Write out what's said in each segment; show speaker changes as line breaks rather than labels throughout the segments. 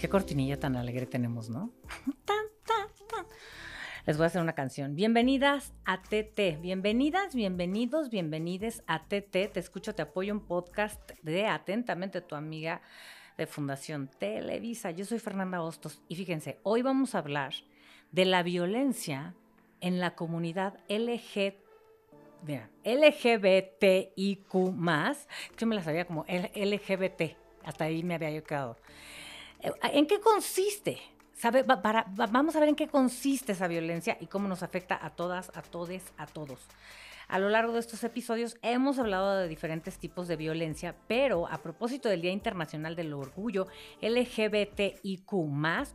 qué cortinilla tan alegre tenemos, ¿no? Les voy a hacer una canción. Bienvenidas a TT. Bienvenidas, bienvenidos, bienvenides a TT. Te escucho, te apoyo un podcast de Atentamente tu amiga de Fundación Televisa. Yo soy Fernanda Hostos y fíjense, hoy vamos a hablar de la violencia en la comunidad LG, mira, LGBTIQ+, yo me la sabía como LGBT, hasta ahí me había yo quedado. Eh, ¿En qué consiste? ¿Sabe? Para, vamos a ver en qué consiste esa violencia y cómo nos afecta a todas, a todes, a todos. A lo largo de estos episodios hemos hablado de diferentes tipos de violencia, pero a propósito del Día Internacional del Orgullo LGBTIQ,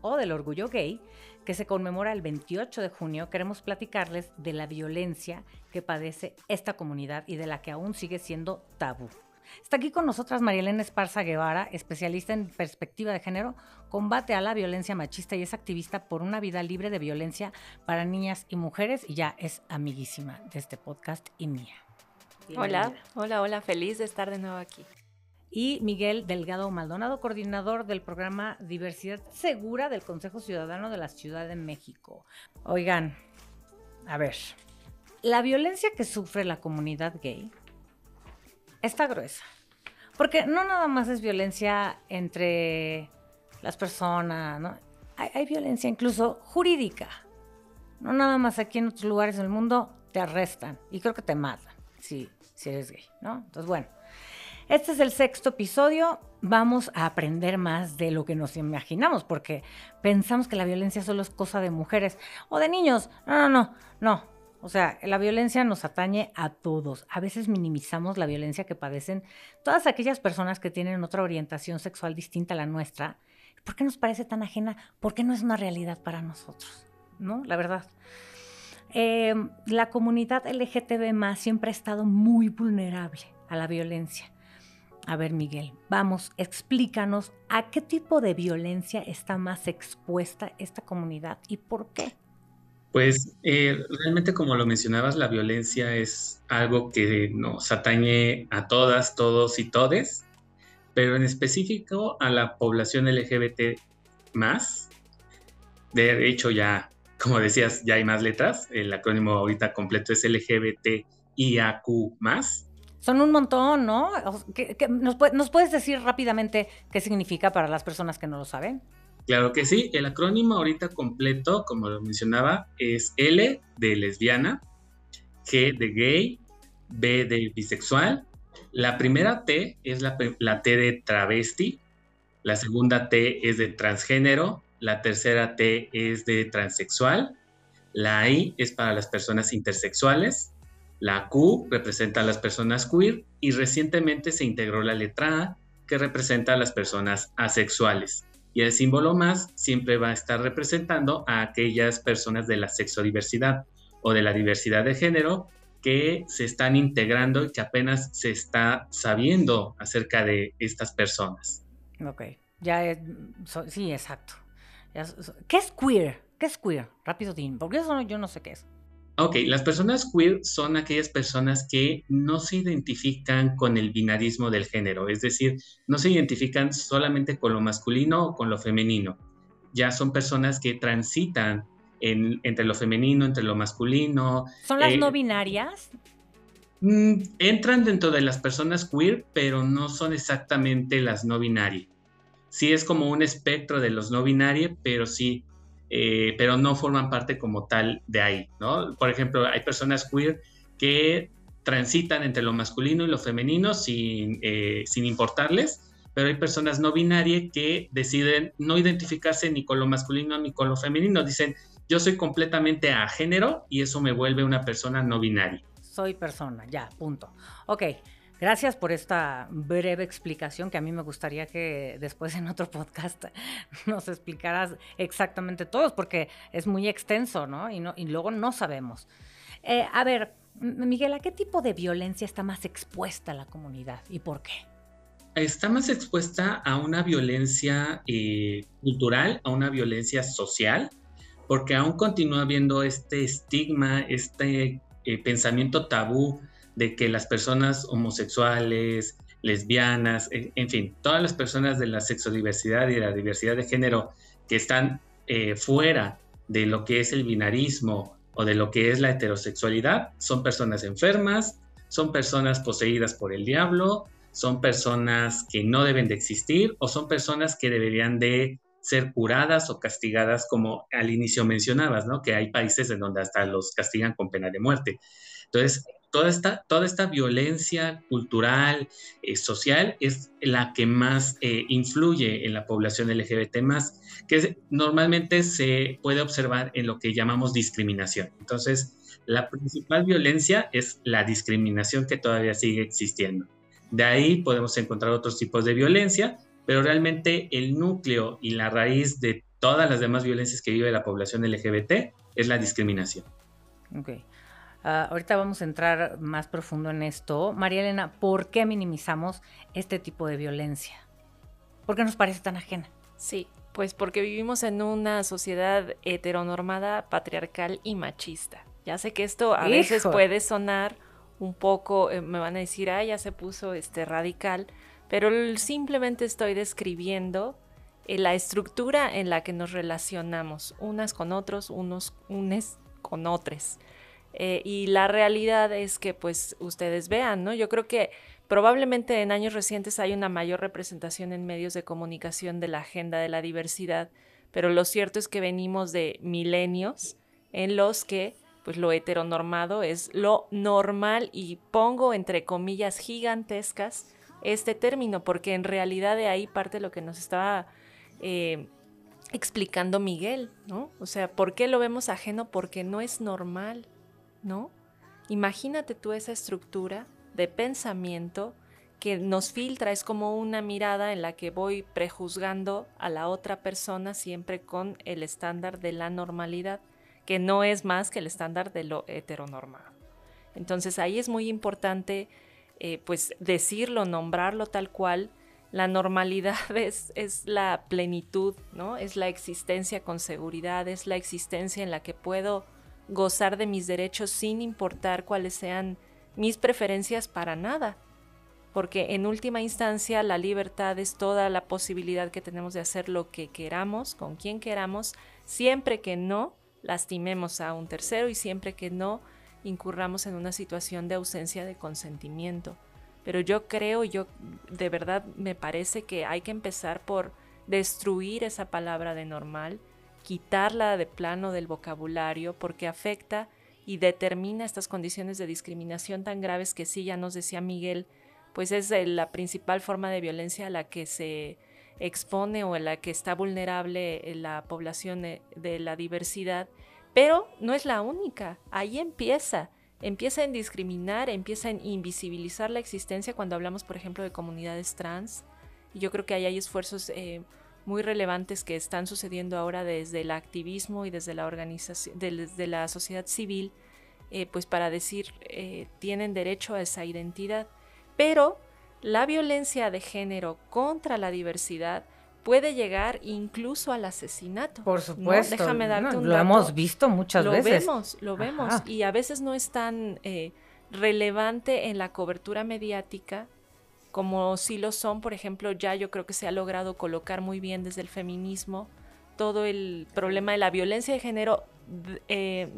o del orgullo gay, que se conmemora el 28 de junio, queremos platicarles de la violencia que padece esta comunidad y de la que aún sigue siendo tabú. Está aquí con nosotras Marielena Esparza Guevara, especialista en perspectiva de género, combate a la violencia machista y es activista por una vida libre de violencia para niñas y mujeres y ya es amiguísima de este podcast y mía.
Hola, hola, hola, feliz de estar de nuevo aquí.
Y Miguel Delgado Maldonado, coordinador del programa Diversidad Segura del Consejo Ciudadano de la Ciudad de México. Oigan, a ver, la violencia que sufre la comunidad gay está gruesa. Porque no nada más es violencia entre las personas, ¿no? Hay, violencia incluso jurídica. No nada más aquí en otros lugares del mundo te arrestan y creo que te matan si, si eres gay, ¿no? Entonces, bueno, este es el sexto episodio. Vamos a aprender más de lo que nos imaginamos, porque pensamos que la violencia solo es cosa de mujeres o de niños. No, no, no, no. O sea, la violencia nos atañe a todos. A veces minimizamos la violencia que padecen todas aquellas personas que tienen otra orientación sexual distinta a la nuestra. ¿Por qué nos parece tan ajena? ¿Por qué no es una realidad para nosotros? ¿No? La verdad. Em, la comunidad LGTB más siempre ha estado muy vulnerable a la violencia. A ver, Miguel, vamos, explícanos a qué tipo de violencia está más expuesta esta comunidad y por qué.
Pues eh, realmente como lo mencionabas, la violencia es algo que nos atañe a todas, todos y todes, pero en específico a la población LGBT más. De hecho, ya, como decías, ya hay más letras. El acrónimo ahorita completo es LGBTIAQ más.
Son un montón, ¿no? nos, ¿Nos puedes decir rápidamente qué significa para las personas que no lo saben?
Claro que sí, el acrónimo ahorita completo, como lo mencionaba, es L de lesbiana, G de gay, B de bisexual. La primera T es la, T de travesti, la segunda T es de transgénero, la tercera T es de transexual, la I es para las personas intersexuales, la Q representa a las personas queer y recientemente se integró la letra A que representa a las personas asexuales y el símbolo más siempre va a estar representando a aquellas personas de la sexodiversidad o de la diversidad de género que se están integrando y que apenas se está sabiendo acerca de estas personas.
Ok, ya es, sí, exacto. ¿Qué es queer? ¿Qué es queer? Rápido, Dean, porque eso yo no sé qué es.
Ok, las personas queer son aquellas personas que no se identifican con el binarismo del género, es decir, no se identifican solamente con lo masculino o con lo femenino. Ya son personas que transitan entre lo femenino, entre lo masculino.
¿Son las eh, no binarias?
Mm, entran dentro de las personas queer, pero no son exactamente las no binarias. Sí es como un espectro de los no binarios, pero sí eh, pero no forman parte como tal de ahí, ¿no? Por ejemplo, hay personas queer que transitan entre lo masculino y lo femenino sin, eh, sin importarles, pero hay personas no binarias que deciden no identificarse ni con lo masculino ni con lo femenino, dicen, yo soy completamente a género y eso me vuelve una persona no binaria.
Soy persona, ya, punto. Ok, Gracias por esta breve explicación que a mí me gustaría que después en otro podcast nos explicaras exactamente todos, porque es muy extenso, ¿no? Y, no, y luego no sabemos. Eh, a ver, Miguel, ¿a qué tipo de violencia está más expuesta la comunidad y por qué?
Está más expuesta a una violencia eh, cultural, a una violencia social, porque aún continúa habiendo este estigma, este eh, pensamiento tabú de que las personas homosexuales, lesbianas, en fin, todas las personas de la sexodiversidad y de la diversidad de género que están eh, fuera de lo que es el binarismo o de lo que es la heterosexualidad, son personas enfermas, son personas poseídas por el diablo, son personas que no deben de existir o son personas que deberían de ser curadas o castigadas como al inicio mencionabas, ¿no? Que hay países en donde hasta los castigan con pena de muerte. Entonces, toda esta, violencia cultural, eh, social, es la que más eh, influye en la población LGBT más, que normalmente se puede observar en lo que llamamos discriminación. Entonces, la principal violencia es la discriminación que todavía sigue existiendo. De ahí podemos encontrar otros tipos de violencia, pero realmente el núcleo y la raíz de todas las demás violencias que vive la población LGBT es la discriminación.
Okay. Ah, ahorita vamos a entrar más profundo en esto. María Elena, ¿por qué minimizamos este tipo de violencia? ¿Por qué nos parece tan ajena?
Sí, pues porque vivimos en una sociedad heteronormada, patriarcal y machista. Ya sé que esto a veces puede sonar un poco, eh, me van a decir, ah, ya se puso este radical, pero simplemente estoy describiendo eh, la estructura en la que nos relacionamos, unas con otros, unos unes con otros. Eh, y la realidad es que pues ustedes vean, ¿no? Yo creo que probablemente en años recientes hay una mayor representación en medios de comunicación de la agenda de la diversidad, pero lo cierto es que venimos de milenios en los que pues lo heteronormado es lo normal y pongo entre comillas gigantescas este término, porque en realidad de ahí parte lo que nos estaba eh, explicando Miguel, ¿no? O sea, ¿por qué lo vemos ajeno? Porque no es normal. ¿No? Imagínate tú esa estructura de pensamiento que nos filtra, es como una mirada en la que voy prejuzgando a la otra persona siempre con el estándar de la normalidad, que no es más que el estándar de lo heteronormado. Entonces ahí es muy importante eh, pues decirlo, nombrarlo tal cual. La normalidad es, es la plenitud, ¿no? Es la existencia con seguridad, es la existencia en la que puedo gozar de mis derechos sin importar cuáles sean mis preferencias para nada. Porque en última instancia la libertad es toda la posibilidad que tenemos de hacer lo que queramos, con quien queramos, siempre que no lastimemos a un tercero y siempre que no incurramos en una situación de ausencia de consentimiento. Pero yo creo, yo de verdad me parece que hay que empezar por destruir esa palabra de normal quitarla de plano del vocabulario porque afecta y determina estas condiciones de discriminación tan graves que sí, ya nos decía Miguel, pues es la principal forma de violencia a la que se expone o a la que está vulnerable la población de la diversidad, pero no es la única, ahí empieza, empieza en discriminar, empieza en invisibilizar la existencia cuando hablamos, por ejemplo, de comunidades trans, y yo creo que ahí hay esfuerzos eh, muy relevantes que están sucediendo ahora desde el activismo y desde la organización, desde la sociedad civil, eh, pues para decir, eh, tienen derecho a esa identidad. Pero la violencia de género contra la diversidad puede llegar incluso al asesinato.
Por supuesto. Déjame darte un Lo hemos visto muchas veces.
Lo vemos, lo vemos. Y a veces no es tan eh, relevante en la cobertura mediática como si lo son, por ejemplo, ya yo creo que se ha logrado colocar muy bien desde el feminismo todo el problema de la violencia de género eh,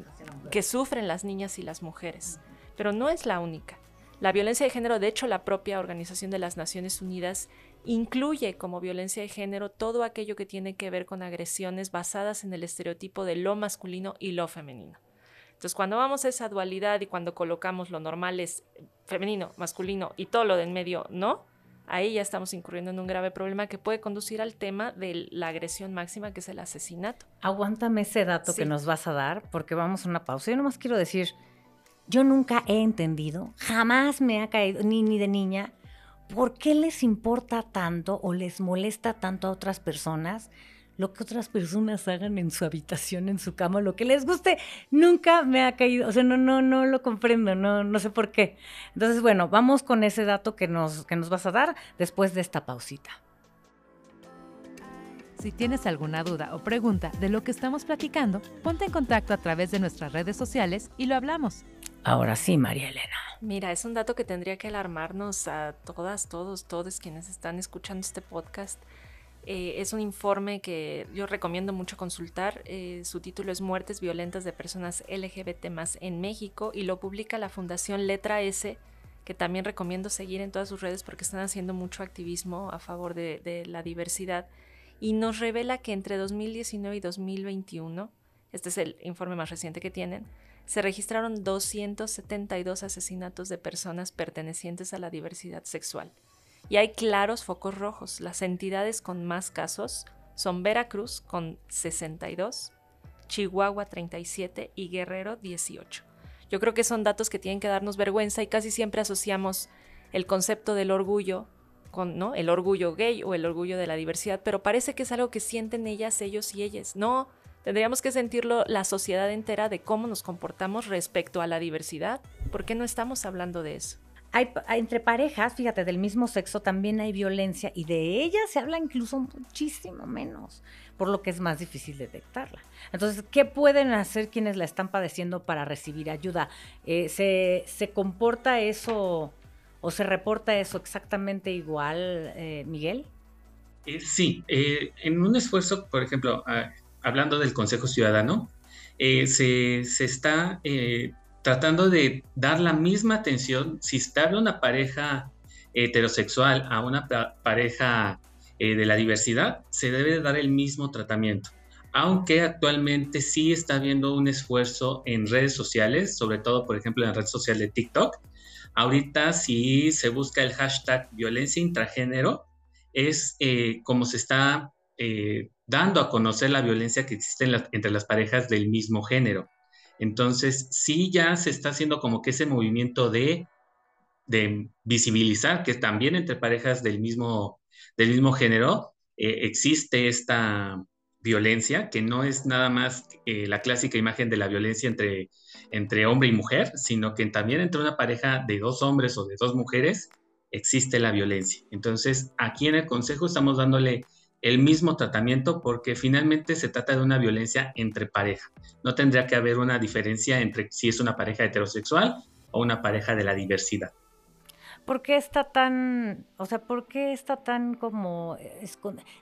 que sufren las niñas y las mujeres. Pero no es la única. La violencia de género, de hecho, la propia Organización de las Naciones Unidas incluye como violencia de género todo aquello que tiene que ver con agresiones basadas en el estereotipo de lo masculino y lo femenino. Entonces, cuando vamos a esa dualidad y cuando colocamos lo normal es femenino, masculino y todo lo de en medio no, ahí ya estamos incurriendo en un grave problema que puede conducir al tema de la agresión máxima, que es el asesinato.
Aguántame ese dato que nos vas a dar, porque vamos a una pausa. Yo nomás quiero decir, yo nunca he entendido, jamás me ha caído, ni, ni de niña, por qué les importa tanto o les molesta tanto a otras personas lo que otras personas hagan en su habitación, en su cama, lo que les guste, nunca me ha caído, o sea, no, no, no lo comprendo, no, no sé por qué. Entonces, bueno, vamos con ese dato que nos, que nos vas a dar después de esta pausita.
Si tienes alguna duda o pregunta de lo que estamos platicando, ponte en contacto a través de nuestras redes sociales y lo hablamos.
Ahora sí, María Elena.
Mira, es un dato que tendría que alarmarnos a todas, todos, todos quienes están escuchando este podcast. Eh, es un informe que yo recomiendo mucho consultar. Eh, su título es Muertes violentas de personas LGBT más en México y lo publica la Fundación Letra S, que también recomiendo seguir en todas sus redes porque están haciendo mucho activismo a favor de, de la diversidad. Y nos revela que entre 2019 y 2021, este es el informe más reciente que tienen, se registraron 272 asesinatos de personas pertenecientes a la diversidad sexual y hay claros focos rojos. Las entidades con más casos son Veracruz con 62, Chihuahua 37 y Guerrero 18. Yo creo que son datos que tienen que darnos vergüenza y casi siempre asociamos el concepto del orgullo con ¿no? el orgullo gay o el orgullo de la diversidad, pero parece que es algo que sienten ellas, ellos y ellas. No, tendríamos que sentirlo la sociedad entera de cómo nos comportamos respecto a la diversidad. ¿Por qué no estamos hablando de eso?
Hay, entre parejas, fíjate, del mismo sexo también hay violencia y de ella se habla incluso muchísimo menos, por lo que es más difícil detectarla. Entonces, ¿qué pueden hacer quienes la están padeciendo para recibir ayuda? Eh, ¿se, comporta eso o se reporta eso exactamente igual, eh, Miguel?
Eh, sí, en un esfuerzo, por ejemplo, ah, hablando del Consejo Ciudadano, se, está tratando de dar la misma atención si está una pareja heterosexual a una pareja eh, de la diversidad, se debe dar el mismo tratamiento. Aunque actualmente sí está habiendo un esfuerzo en redes sociales, sobre todo, por ejemplo, en la red social de TikTok. Ahorita, si se busca el hashtag violencia intragénero, es eh, como se está eh, dando a conocer la violencia que existe entre las parejas del mismo género. Entonces, sí ya se está haciendo como que ese movimiento de, visibilizar que también entre parejas del mismo, del mismo género eh, existe esta violencia, que no es nada más eh, la clásica imagen de la violencia entre, entre hombre y mujer, sino que también entre una pareja de dos hombres o de dos mujeres existe la violencia. Entonces, aquí en el Consejo estamos dándole el mismo tratamiento porque finalmente se trata de una violencia entre pareja. No tendría que haber una diferencia entre si es una pareja heterosexual o una pareja de la diversidad.
¿Por qué está tan, o sea, por qué está tan como,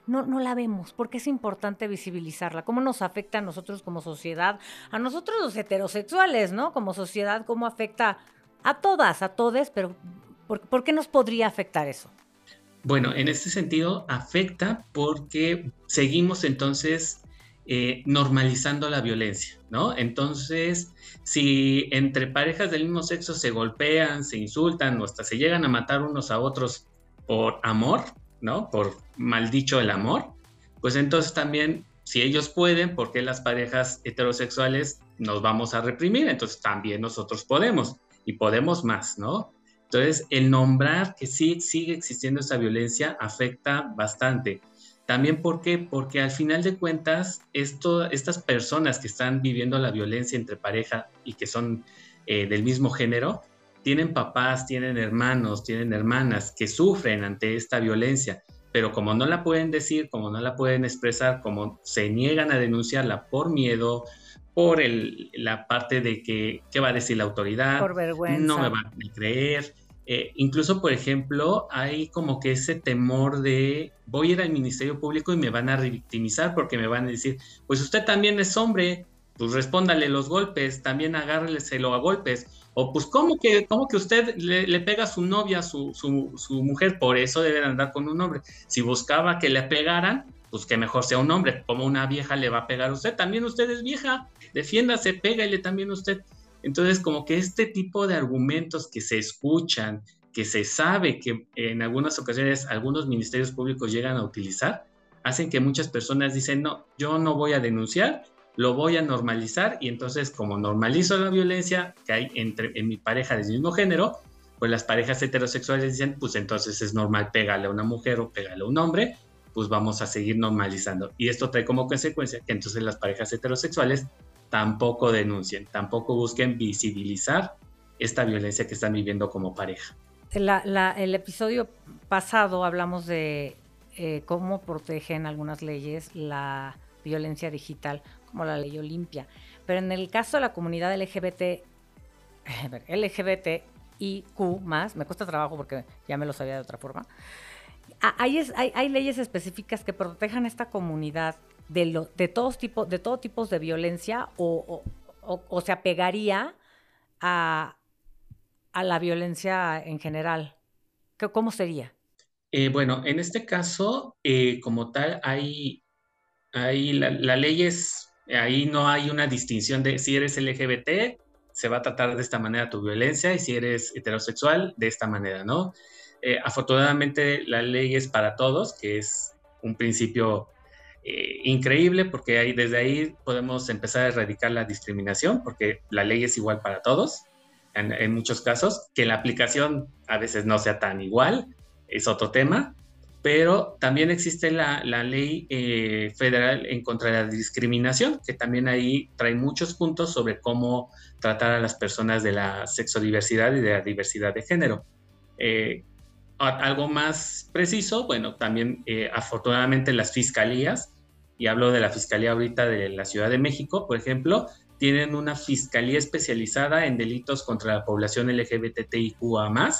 no, no la vemos? ¿Por qué es importante visibilizarla? ¿Cómo nos afecta a nosotros como sociedad? A nosotros los heterosexuales, ¿no? Como sociedad, ¿cómo afecta a todas, a todes? Pero por qué nos podría afectar eso?
Bueno, en este sentido afecta porque seguimos entonces eh, normalizando la violencia, ¿no? Entonces, si entre parejas del mismo sexo se golpean, se insultan o hasta se llegan a matar unos a otros por amor, ¿no? Por mal dicho el amor, pues entonces también, si ellos pueden, ¿por qué las parejas heterosexuales nos vamos a reprimir? Entonces también nosotros podemos y podemos más, ¿no? Entonces, el nombrar que sí sigue existiendo esa violencia afecta bastante. También ¿por qué? porque al final de cuentas, estas personas que están viviendo la violencia entre pareja y que son eh, del mismo género, tienen papás, tienen hermanos, tienen hermanas que sufren ante esta violencia, pero como no la pueden decir, como no la pueden expresar, como se niegan a denunciarla por miedo, por el, la parte de que, ¿qué va a decir la autoridad?
Por vergüenza.
No me van a creer. Eh, incluso, por ejemplo, hay como que ese temor de voy a ir al Ministerio Público y me van a revictimizar porque me van a decir, pues usted también es hombre, pues respóndale los golpes, también agárreleselo a golpes. O pues, ¿cómo que, cómo que usted le, pega a su novia, su, su, su mujer? Por eso debe andar con un hombre. Si buscaba que le pegaran, pues que mejor sea un hombre, como una vieja le va a pegar a usted, también usted es vieja, defiéndase, pégale también usted. Entonces, como que este tipo de argumentos que se escuchan, que se sabe que en algunas ocasiones algunos ministerios públicos llegan a utilizar, hacen que muchas personas dicen, no, yo no voy a denunciar, lo voy a normalizar y entonces como normalizo la violencia que hay entre en mi pareja del mismo género, pues las parejas heterosexuales dicen, pues entonces es normal pegarle a una mujer o pegarle a un hombre pues vamos a seguir normalizando. Y esto trae como consecuencia que entonces las parejas heterosexuales tampoco denuncien, tampoco busquen visibilizar esta violencia que están viviendo como pareja.
el episodio pasado hablamos de eh, cómo protegen algunas leyes la violencia digital, como la ley Olimpia. Pero en el caso de la comunidad LGBT, LGBT más, me cuesta trabajo porque ya me lo sabía de otra forma. Hay, leyes específicas que protejan a esta comunidad de, lo, de, todos tipo, de todo tipos de violencia o, se apegaría a, la violencia en general. ¿Cómo sería?
Eh, bueno, en este caso, eh, como tal, hay, hay la ley es, ahí no hay una distinción de si eres LGBT, se va a tratar de esta manera tu violencia y si eres heterosexual, de esta manera, ¿no? Eh, afortunadamente la ley es para todos, que es un principio eh, increíble porque ahí, desde ahí podemos empezar a erradicar la discriminación porque la ley es igual para todos en, muchos casos, que la aplicación a veces no sea tan igual, es otro tema, pero también existe la, ley eh, federal en contra de la discriminación, que también ahí trae muchos puntos sobre cómo tratar a las personas de la sexodiversidad y de la diversidad de género. Eh, algo más preciso, bueno, también eh, afortunadamente las fiscalías, y hablo de la Fiscalía ahorita de la Ciudad de México, por ejemplo, tienen una fiscalía especializada en delitos contra la población LGBTIQA+,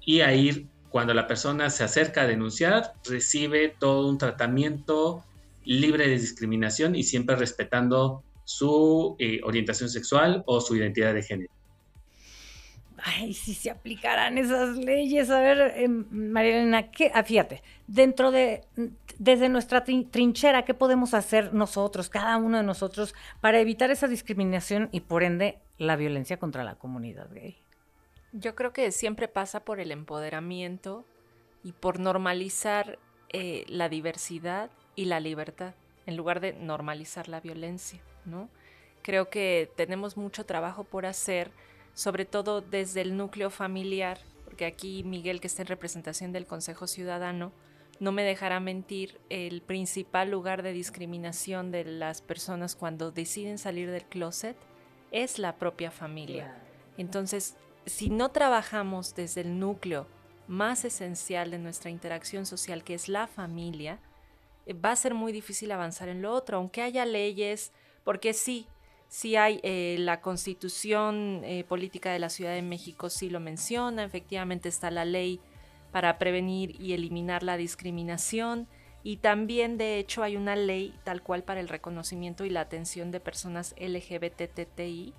y ahí cuando la persona se acerca a denunciar, recibe todo un tratamiento libre de discriminación y siempre respetando su eh, orientación sexual o su identidad de género.
Ay, si se aplicarán esas leyes. A ver, eh, María Elena, ¿qué? Ah, fíjate, dentro de, desde nuestra trinchera, ¿qué podemos hacer nosotros, cada uno de nosotros, para evitar esa discriminación y por ende la violencia contra la comunidad gay?
Yo creo que siempre pasa por el empoderamiento y por normalizar eh, la diversidad y la libertad, en lugar de normalizar la violencia, ¿no? Creo que tenemos mucho trabajo por hacer, sobre todo desde el núcleo familiar, porque aquí Miguel, que está en representación del Consejo Ciudadano, no me dejará mentir, el principal lugar de discriminación de las personas cuando deciden salir del closet es la propia familia. Entonces, si no trabajamos desde el núcleo más esencial de nuestra interacción social, que es la familia, eh, va a ser muy difícil avanzar en lo otro, aunque haya leyes, porque sí, sí hay eh, la constitución eh, política de la Ciudad de México, sí lo menciona, efectivamente está la ley para prevenir y eliminar la discriminación. Y también, de hecho, hay una ley tal cual para el reconocimiento y la atención de personas LGBTTI,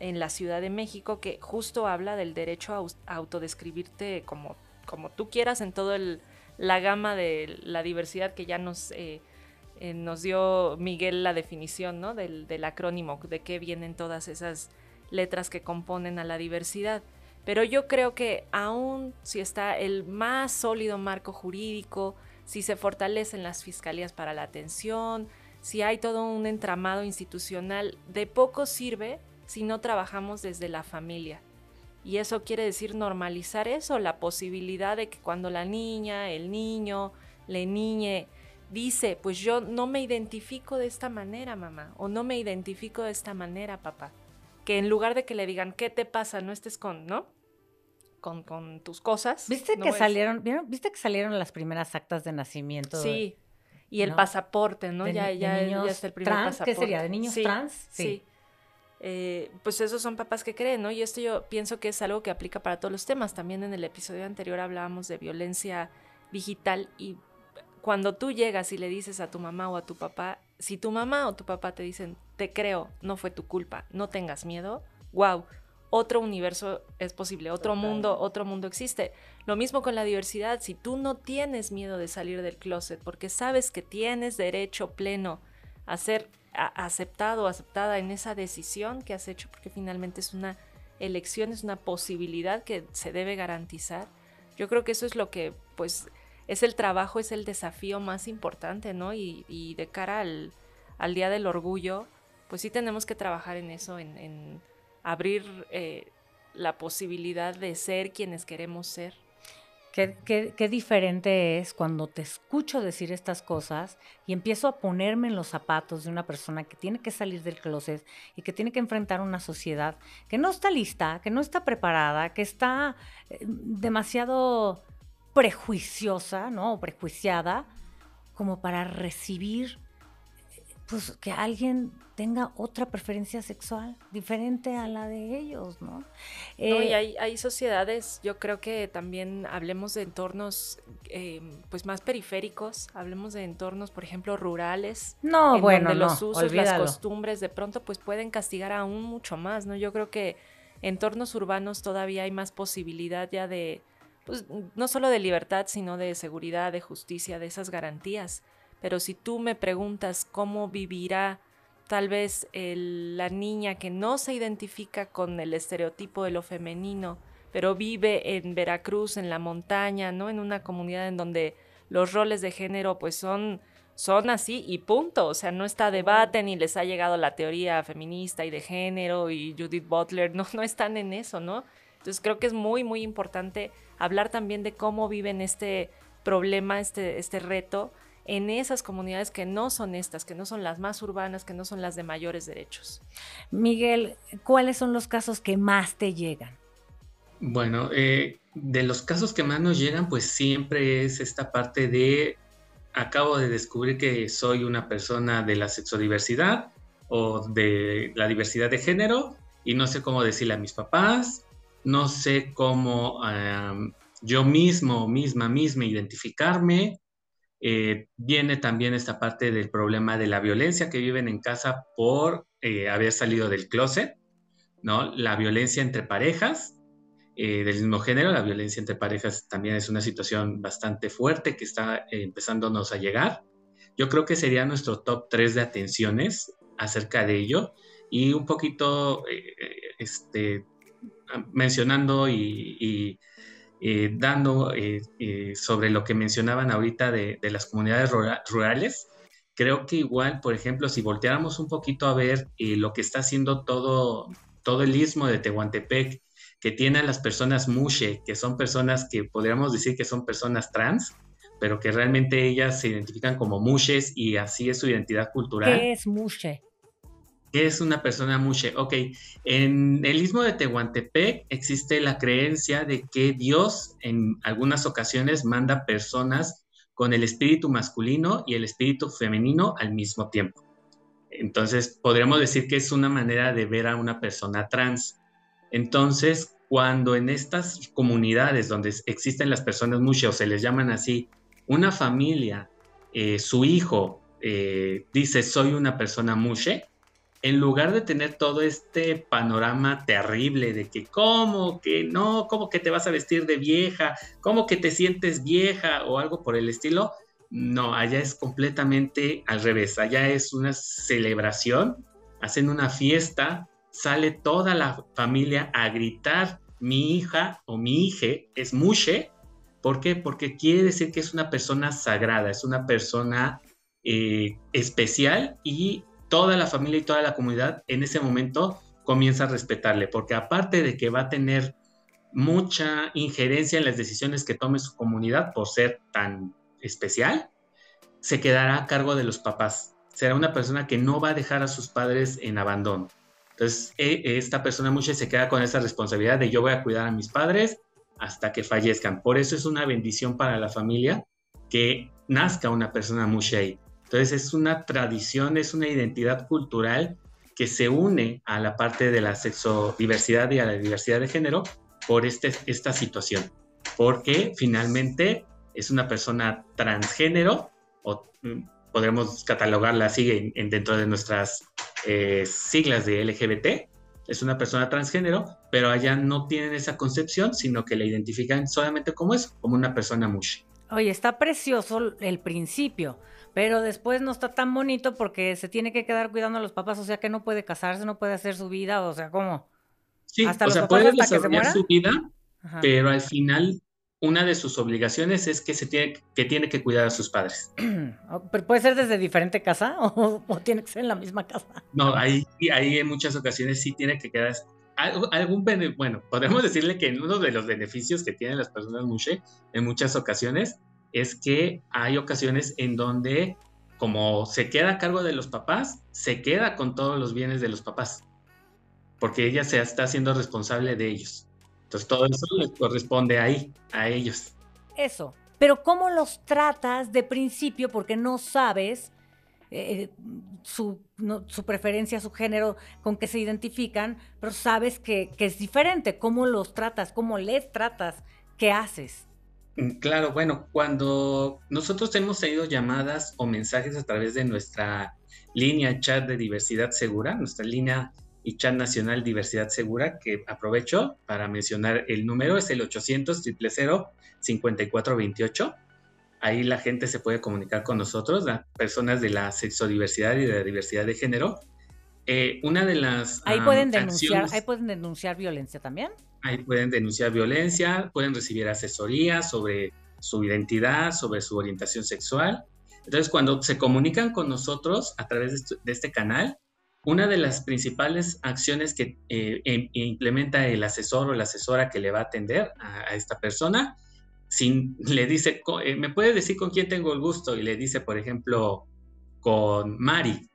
en la Ciudad de México que justo habla del derecho a autodescribirte como, como tú quieras en toda la gama de la diversidad que ya nos, eh, eh, nos dio Miguel la definición ¿no? del, acrónimo, de qué vienen todas esas letras que componen a la diversidad. Pero yo creo que aún si está el más sólido marco jurídico, si se fortalecen las fiscalías para la atención, si hay todo un entramado institucional, de poco sirve si no trabajamos desde la familia. Y eso quiere decir normalizar eso, la posibilidad de que cuando la niña, el niño, le niñe, dice, pues yo no me identifico de esta manera, mamá, o no me identifico de esta manera, papá. Que en lugar de que le digan, ¿qué te pasa? No estés con, ¿no? Con, con tus cosas.
¿Viste que salieron, ¿viste que salieron las primeras actas de nacimiento?
Sí. Y el pasaporte, ¿no? ya, ya, ya, es el primer
trans, ¿Qué sería? ¿De niños trans?
sí. Eh, pues esos son papás que creen, ¿no? Y esto yo pienso que es algo que aplica para todos los temas. También en el episodio anterior hablábamos de violencia digital y cuando tú llegas y le dices a tu mamá o a tu papá, si tu mamá o tu papá te dicen, te creo, no fue tu culpa, no tengas miedo, wow, otro universo es posible, otro mundo, otro mundo existe. Lo mismo con la diversidad, si tú no tienes miedo de salir del closet porque sabes que tienes derecho pleno a ser aceptado o aceptada en esa decisión que has hecho, porque finalmente es una elección, es una posibilidad que se debe garantizar. Yo creo que eso es lo que, pues, es el trabajo, es el desafío más importante, ¿no? Y, de cara al, Día del Orgullo, pues sí tenemos que trabajar en eso, en, abrir eh, la posibilidad de ser quienes queremos ser.
Qué, diferente es cuando te escucho decir estas cosas y empiezo a ponerme en los zapatos de una persona que tiene que salir del closet y que tiene que enfrentar una sociedad que no está lista, que no está preparada, que está eh, demasiado prejuiciosa, ¿no? O prejuiciada como para recibir pues que alguien tenga otra preferencia sexual diferente a la de ellos, ¿no?
y eh, hay, hay, sociedades, yo creo que también hablemos de entornos em, pues más periféricos, hablemos de entornos, por ejemplo, rurales.
No, bueno,
donde los usos, las costumbres de pronto pues pueden castigar aún mucho más, ¿no? Yo creo que entornos urbanos todavía hay más posibilidad ya de, pues no solo de libertad, sino de seguridad, de justicia, de esas garantías. Pero si tú me preguntas cómo vivirá tal vez la niña que no se identifica con el estereotipo de lo femenino, pero vive en Veracruz, en la montaña, ¿no? En una comunidad en donde los roles de género pues son, son así y punto. O sea, no está debate ni les ha llegado la teoría feminista y de género y Judith Butler, no, no están en eso, ¿no? Entonces creo que es muy, muy importante hablar también de cómo viven este problema, este, este reto en esas comunidades que no son estas, que no son las más urbanas, que no son las de mayores derechos.
Miguel, ¿cuáles son los casos que más te llegan?
Bueno, eh, de los casos que más nos llegan, pues siempre es esta parte de, acabo de descubrir que soy una persona de la sexodiversidad o de la diversidad de género y no sé cómo decirle a mis papás, no sé cómo yo mismo, misma, misma identificarme, eh, viene también esta parte del problema de la violencia que viven en casa por eh, haber salido del closet, ¿no? La violencia entre parejas eh, del mismo género, la violencia entre parejas también es una situación bastante fuerte que está empezándonos a llegar. Yo creo que sería nuestro top 3 de atenciones acerca de ello y un poquito este, mencionando y eh, dando eh, eh, sobre lo que mencionaban ahorita de, las comunidades rurales, creo que igual, por ejemplo, si volteáramos un poquito a ver lo que está haciendo todo, todo el istmo de Tehuantepec, que tiene a las personas mushe, que son personas que podríamos decir que son personas trans, pero que realmente ellas se identifican como mushes y así es su identidad cultural.
¿Qué es mushe?
¿Qué es una persona mushe? Ok, en el istmo de Tehuantepec existe la creencia de que Dios en algunas ocasiones manda personas con el espíritu masculino y el espíritu femenino al mismo tiempo. Entonces, podríamos decir que es una manera de ver a una persona trans. Entonces, cuando en estas comunidades donde existen las personas mushe o se les llaman así, una familia, eh, su hijo eh, dice soy una persona mushe, en lugar de tener todo este panorama terrible de que cómo que no, cómo que te vas a vestir de vieja, cómo que te sientes vieja o algo por el estilo, no, allá es completamente al revés, allá es una celebración, hacen una fiesta, sale toda la familia a gritar, mi hija o mi hija es mushe, ¿por qué? Porque quiere decir que es una persona sagrada, es una persona eh, especial y toda la familia y toda la comunidad en ese momento comienza a respetarle, porque aparte de que va a tener mucha injerencia en las decisiones que tome su comunidad por ser tan especial, se quedará a cargo de los papás. Será una persona que no va a dejar a sus padres en abandono. Entonces, e, esta persona mucho se queda con esa responsabilidad de yo voy a cuidar a mis padres hasta que fallezcan. Por eso es una bendición para la familia que nazca una persona mucha ahí. Entonces es una tradición, es una identidad cultural que se une a la parte de la sexodiversidad y a la diversidad de género por este, esta situación, porque finalmente es una persona transgénero, o mm, podemos catalogarla así en, dentro de nuestras eh, siglas de LGBT, es una persona transgénero, pero allá no tienen esa concepción, sino que la identifican solamente como eso, como una persona mush.
Oye, está precioso el principio, pero después no está tan bonito porque se tiene que quedar cuidando a los papás, o sea que no puede casarse, no puede hacer su vida, o sea, ¿cómo?
Sí, ¿Hasta o sea, puede desarrollar su vida, pero al final una de sus obligaciones es que se tiene que, tiene que cuidar a sus padres.
¿Pero puede ser desde diferente casa o, tiene que ser en la misma casa?
No, ahí, ahí en muchas ocasiones sí tiene que quedar algún bueno, podemos decirle que uno de los beneficios que tienen las personas mushe en muchas ocasiones es que hay ocasiones en donde como se queda a cargo de los papás, se queda con todos los bienes de los papás, porque ella se está haciendo responsable de ellos. Entonces todo eso les corresponde ahí, a ellos.
Eso, pero ¿cómo los tratas de principio? Porque no sabes eh, su, su, preferencia, su género, con que se identifican, pero sabes que es diferente, cómo los tratas, cómo les tratas, qué haces.
Mm, claro, bueno, cuando nosotros hemos tenido llamadas o mensajes a través de nuestra línea chat de diversidad segura, nuestra línea y chat nacional diversidad segura, que aprovecho para mencionar el número, es el 800 000 5428. Ahí la gente se puede comunicar con nosotros, las personas de la sexodiversidad y de la diversidad de género. Eh, una de las.
Ahí pueden denunciar, ahí pueden denunciar violencia también.
Ahí pueden denunciar violencia, pueden recibir asesoría sobre su identidad, sobre su orientación sexual. Entonces, cuando se comunican con nosotros a través de este canal, una de las principales acciones que eh, em, implementa el asesor o la asesora que le va a atender a, esta persona, sin, le dice, eh, ¿me puede decir con quién tengo el gusto? Y le dice, por ejemplo, con Mari.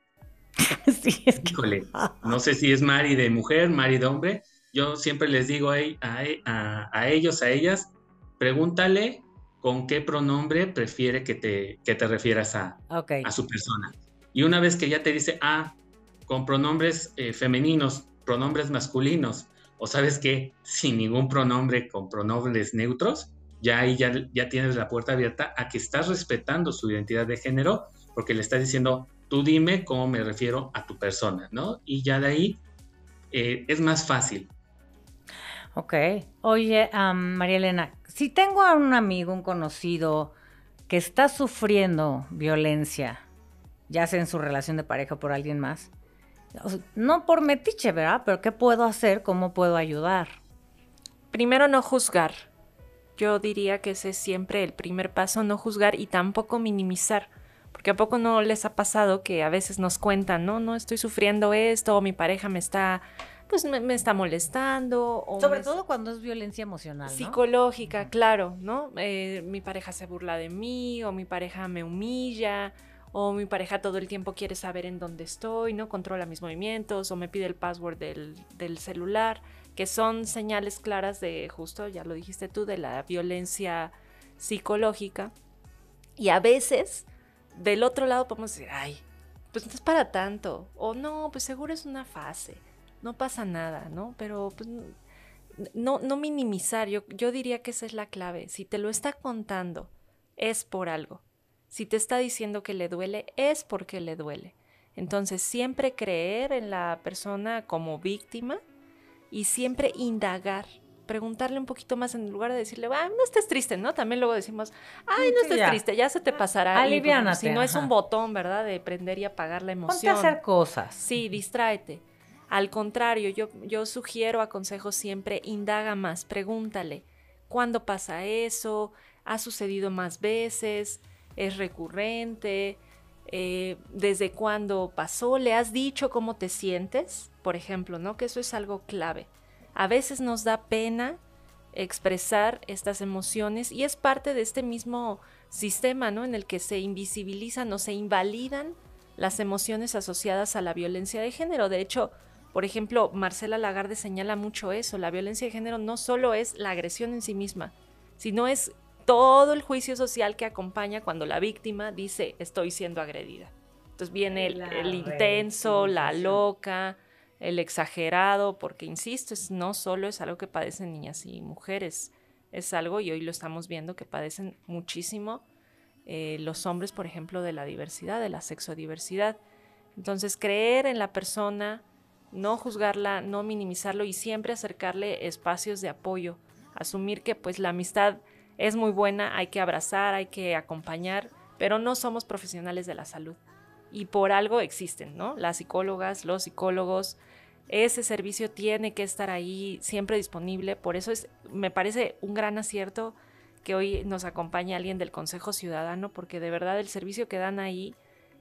sí, es que...
no sé si es Mari de mujer, Mari de hombre. Yo siempre les digo a, a, ellos, a ellas, pregúntale con qué pronombre prefiere que te, que te refieras a, a su persona. Y una vez que ya te dice, ah, con pronombres eh, femeninos, pronombres masculinos, o sabes que sin ningún pronombre, con pronombres neutros, ya ahí ya, ya tienes la puerta abierta a que estás respetando su identidad de género, porque le estás diciendo, tú dime cómo me refiero a tu persona, ¿no? Y ya de ahí eh, es más fácil.
Ok. Oye, María Elena, si tengo a un amigo, un conocido que está sufriendo violencia, ya sea en su relación de pareja o por alguien más, no por metiche, ¿verdad? Pero ¿qué puedo hacer? ¿Cómo puedo ayudar?
Primero, no juzgar. Yo diría que ese es siempre el primer paso, no juzgar y tampoco minimizar. Porque a poco no les ha pasado que a veces nos cuentan, no, no estoy sufriendo esto, o mi pareja me está, pues me, está molestando. O
Sobre todo cuando es violencia emocional.
Psicológica, claro, ¿no? Eh, mi pareja se burla de mí, o mi pareja me humilla, o mi pareja todo el tiempo quiere saber en dónde estoy, no controla mis movimientos, o me pide el password del, celular, que son señales claras de, justo, ya lo dijiste tú, de la violencia psicológica. Y a veces, del otro lado podemos decir, ay, pues no es para tanto, o no, pues seguro es una fase, no pasa nada, ¿no? Pero pues, no, no minimizar, yo, yo diría que esa es la clave. Si te lo está contando, es por algo. Si te está diciendo que le duele, es porque le duele. Entonces, siempre creer en la persona como víctima y siempre indagar, preguntarle un poquito más en lugar de decirle, ah, no estés triste, ¿no? También luego decimos, ay, no estés triste, ya se te pasará.
Aliviánate.
Si no es un botón, ¿verdad? De prender y apagar la emoción.
Ponte a hacer cosas.
Sí, distráete. Al contrario, yo, yo sugiero, aconsejo siempre, indaga más, pregúntale, ¿cuándo pasa eso? ¿Ha sucedido más veces? es recurrente, eh, desde cuándo pasó, le has dicho cómo te sientes, por ejemplo, ¿no? Que eso es algo clave. A veces nos da pena expresar estas emociones y es parte de este mismo sistema, ¿no? En el que se invisibilizan o se invalidan las emociones asociadas a la violencia de género. De hecho, por ejemplo, Marcela Lagarde señala mucho eso. La violencia de género no solo es la agresión en sí misma, sino es todo el juicio social que acompaña cuando la víctima dice estoy siendo agredida. Entonces viene el, intenso, la loca, el exagerado, porque insisto, es, no solo es algo que padecen niñas y mujeres, es algo, y hoy lo estamos viendo, que padecen muchísimo eh, los hombres, por ejemplo, de la diversidad, de la sexodiversidad. Entonces, creer en la persona, no juzgarla, no minimizarlo y siempre acercarle espacios de apoyo, asumir que pues la amistad es muy buena, hay que abrazar, hay que acompañar, pero no somos profesionales de la salud. Y por algo existen, ¿no? Las psicólogas, los psicólogos, ese servicio tiene que estar ahí siempre disponible. Por eso es, me parece un gran acierto que hoy nos acompañe alguien del Consejo Ciudadano, porque de verdad el servicio que dan ahí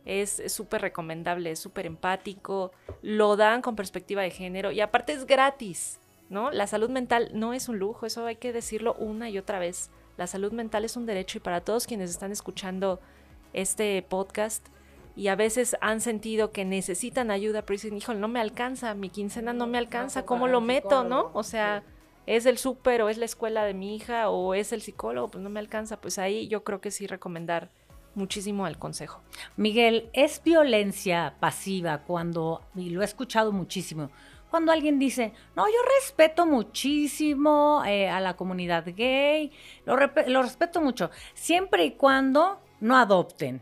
es súper recomendable, es súper empático, lo dan con perspectiva de género y aparte es gratis, ¿no? La salud mental no es un lujo, eso hay que decirlo una y otra vez. La salud mental es un derecho y para todos quienes están escuchando este podcast y a veces han sentido que necesitan ayuda, pero dicen, híjole, no me alcanza, mi quincena no me alcanza, ¿cómo lo meto, no? O sea, es el súper o es la escuela de mi hija o es el psicólogo, pues no me alcanza. Pues ahí yo creo que sí recomendar muchísimo al consejo.
Miguel, ¿es violencia pasiva cuando, y lo he escuchado muchísimo, cuando alguien dice, no, yo respeto muchísimo eh, a la comunidad gay, lo, lo respeto mucho, siempre y cuando no adopten?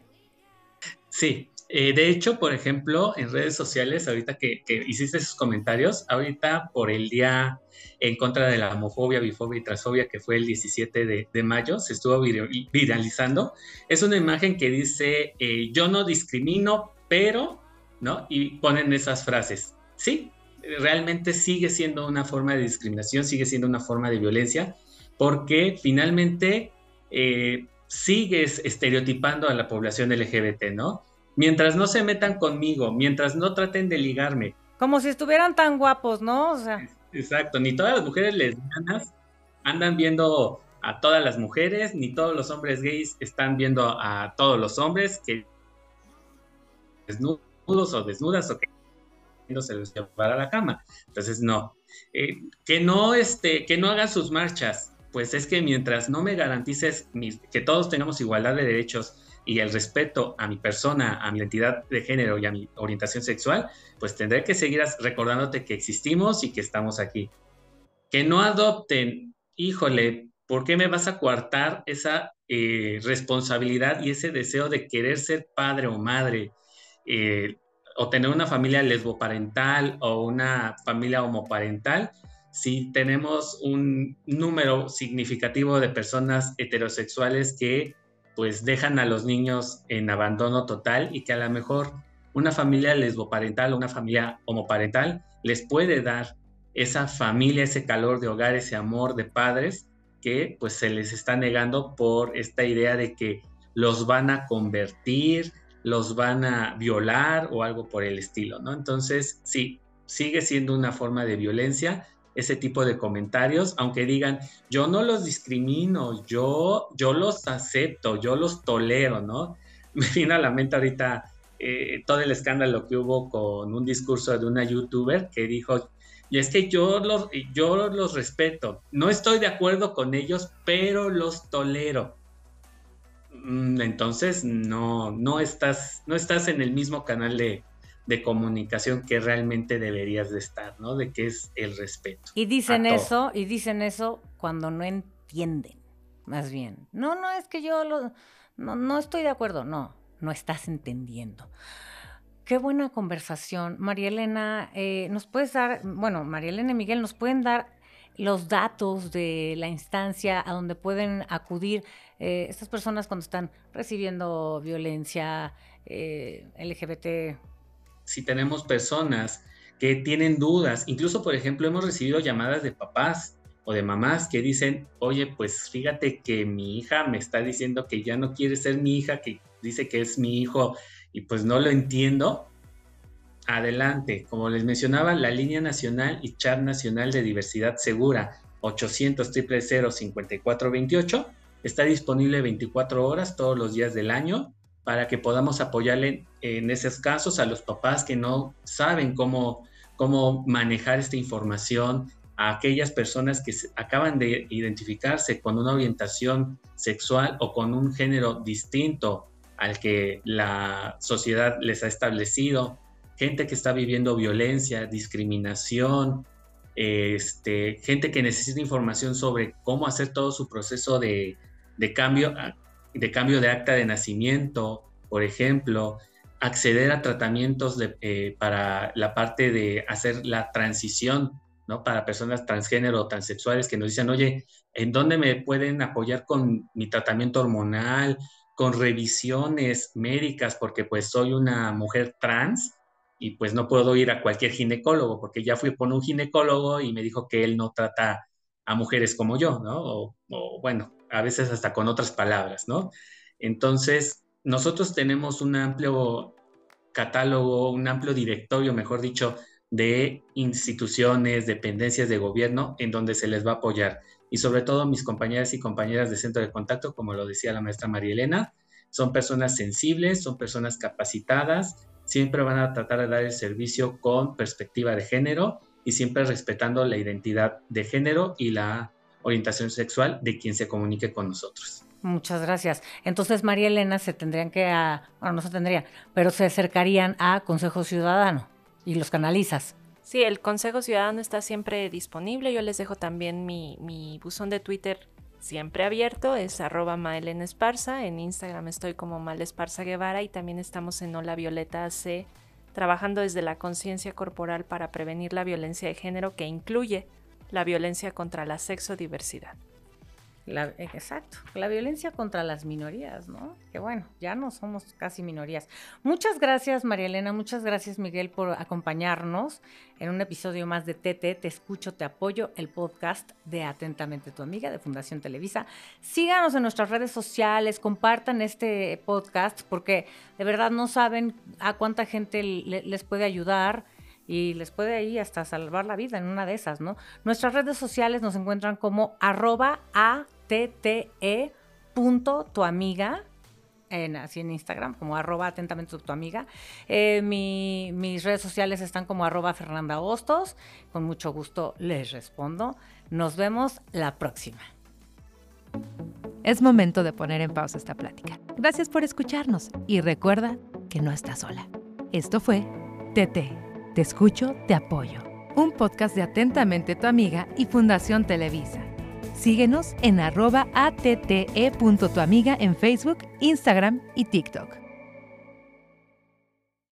Sí, eh, de hecho, por ejemplo, en redes sociales, ahorita que, hiciste esos comentarios, ahorita por el día en contra de la homofobia, bifobia y transfobia, que fue el 17 de, mayo, se estuvo viralizando. Es una imagen que dice, eh, yo no discrimino, pero, ¿no? Y ponen esas frases. Sí, realmente sigue siendo una forma de discriminación, sigue siendo una forma de violencia, porque finalmente eh, sigues estereotipando a la población LGBT, ¿no? Mientras no se metan conmigo, mientras no traten de ligarme.
Como si estuvieran tan guapos, ¿no? O sea.
Exacto, ni todas las mujeres lesbianas andan viendo a todas las mujeres, ni todos los hombres gays están viendo a todos los hombres que desnudos o desnudas o que se los llevar a la cama. Entonces, no. Eh, que no este, que no hagan sus marchas. Pues es que mientras no me garantices que todos tengamos igualdad de derechos, y el respeto a mi persona, a mi identidad de género y a mi orientación sexual, pues tendré que seguir recordándote que existimos y que estamos aquí. Que no adopten, híjole, ¿por qué me vas a coartar esa eh, responsabilidad y ese deseo de querer ser padre o madre? Eh, o tener una familia lesboparental o una familia homoparental, si tenemos un número significativo de personas heterosexuales que pues dejan a los niños en abandono total y que a lo mejor una familia lesboparental o una familia homoparental les puede dar esa familia, ese calor de hogar, ese amor de padres que pues se les está negando por esta idea de que los van a convertir, los van a violar o algo por el estilo, ¿no? Entonces, sí, sigue siendo una forma de violencia ese tipo de comentarios, aunque digan, yo no los discrimino, yo, yo los acepto, yo los tolero, ¿no? Me viene a la mente ahorita eh, todo el escándalo que hubo con un discurso de una youtuber que dijo, y es que yo los, yo los respeto, no estoy de acuerdo con ellos, pero los tolero. Mm, entonces no, no, estás, no estás en el mismo canal de, de comunicación que realmente deberías de estar, ¿no? De que es el respeto.
Y dicen eso, y dicen eso cuando no entienden, más bien. No, no, es que yo lo, no, no estoy de acuerdo, no, no estás entendiendo. Qué buena conversación. María Elena, eh, ¿nos puedes dar, bueno, María Elena y Miguel, ¿nos pueden dar los datos de la instancia a donde pueden acudir eh, estas personas cuando están recibiendo violencia eh, LGBT
si tenemos personas que tienen dudas, incluso por ejemplo hemos recibido llamadas de papás o de mamás que dicen, oye, pues fíjate que mi hija me está diciendo que ya no quiere ser mi hija, que dice que es mi hijo y pues no lo entiendo. Adelante, como les mencionaba, la línea nacional y chat nacional de diversidad segura 800 000 5428 está disponible 24 horas todos los días del año para que podamos apoyarle en esos casos a los papás que no saben cómo, cómo manejar esta información, a aquellas personas que acaban de identificarse con una orientación sexual o con un género distinto al que la sociedad les ha establecido, gente que está viviendo violencia, discriminación, este, gente que necesita información sobre cómo hacer todo su proceso de, de cambio de cambio de acta de nacimiento, por ejemplo, acceder a tratamientos eh, para la parte de hacer la transición, ¿no? Para personas transgénero o transexuales que nos dicen, oye, ¿en dónde me pueden apoyar con mi tratamiento hormonal, con revisiones médicas, porque pues soy una mujer trans y pues no puedo ir a cualquier ginecólogo, porque ya fui con un ginecólogo y me dijo que él no trata a mujeres como yo, ¿no? o bueno, a veces hasta con otras palabras, ¿no? Entonces, nosotros tenemos un amplio catálogo, un amplio directorio, mejor dicho, de instituciones, dependencias de gobierno en donde se les va a apoyar. Y sobre todo mis compañeras y compañeras de centro de contacto, como lo decía la maestra María Elena, son personas sensibles, son personas capacitadas, siempre van a tratar de dar el servicio con perspectiva de género y siempre respetando la identidad de género y la orientación sexual de quien se comunique con nosotros.
Muchas gracias. Entonces, María Elena, se tendrían que, a, bueno, no se tendrían, pero se acercarían a Consejo Ciudadano y los canalizas.
Sí, el Consejo Ciudadano está siempre disponible. Yo les dejo también mi, mi buzón de Twitter siempre abierto, es arroba Maelena Esparza. En Instagram estoy como Mal Esparza Guevara y también estamos en Hola Violeta AC, trabajando desde la conciencia corporal para prevenir la violencia de género que incluye la violencia contra la sexodiversidad.
La, exacto, la violencia contra las minorías, ¿no? Que bueno, ya no somos casi minorías. Muchas gracias, María Elena, muchas gracias, Miguel, por acompañarnos en un episodio más de TT, Te Escucho, Te Apoyo, el podcast de Atentamente Tu Amiga de Fundación Televisa. Síganos en nuestras redes sociales, compartan este podcast, porque de verdad no saben a cuánta gente les puede ayudar y les puede ahí hasta salvar la vida en una de esas, ¿no? Nuestras redes sociales nos encuentran como arroba amiga en, así en Instagram, como arroba atentamente tu amiga. Eh, mis redes sociales están como arroba Fernanda. Con mucho gusto les respondo. Nos vemos la próxima.
Es momento de poner en pausa esta plática. Gracias por escucharnos y recuerda que no estás sola. Esto fue TT te escucho, te apoyo. Un podcast de Atentamente tu amiga y Fundación Televisa. Síguenos en arroba atte.tuamiga en Facebook, Instagram y TikTok.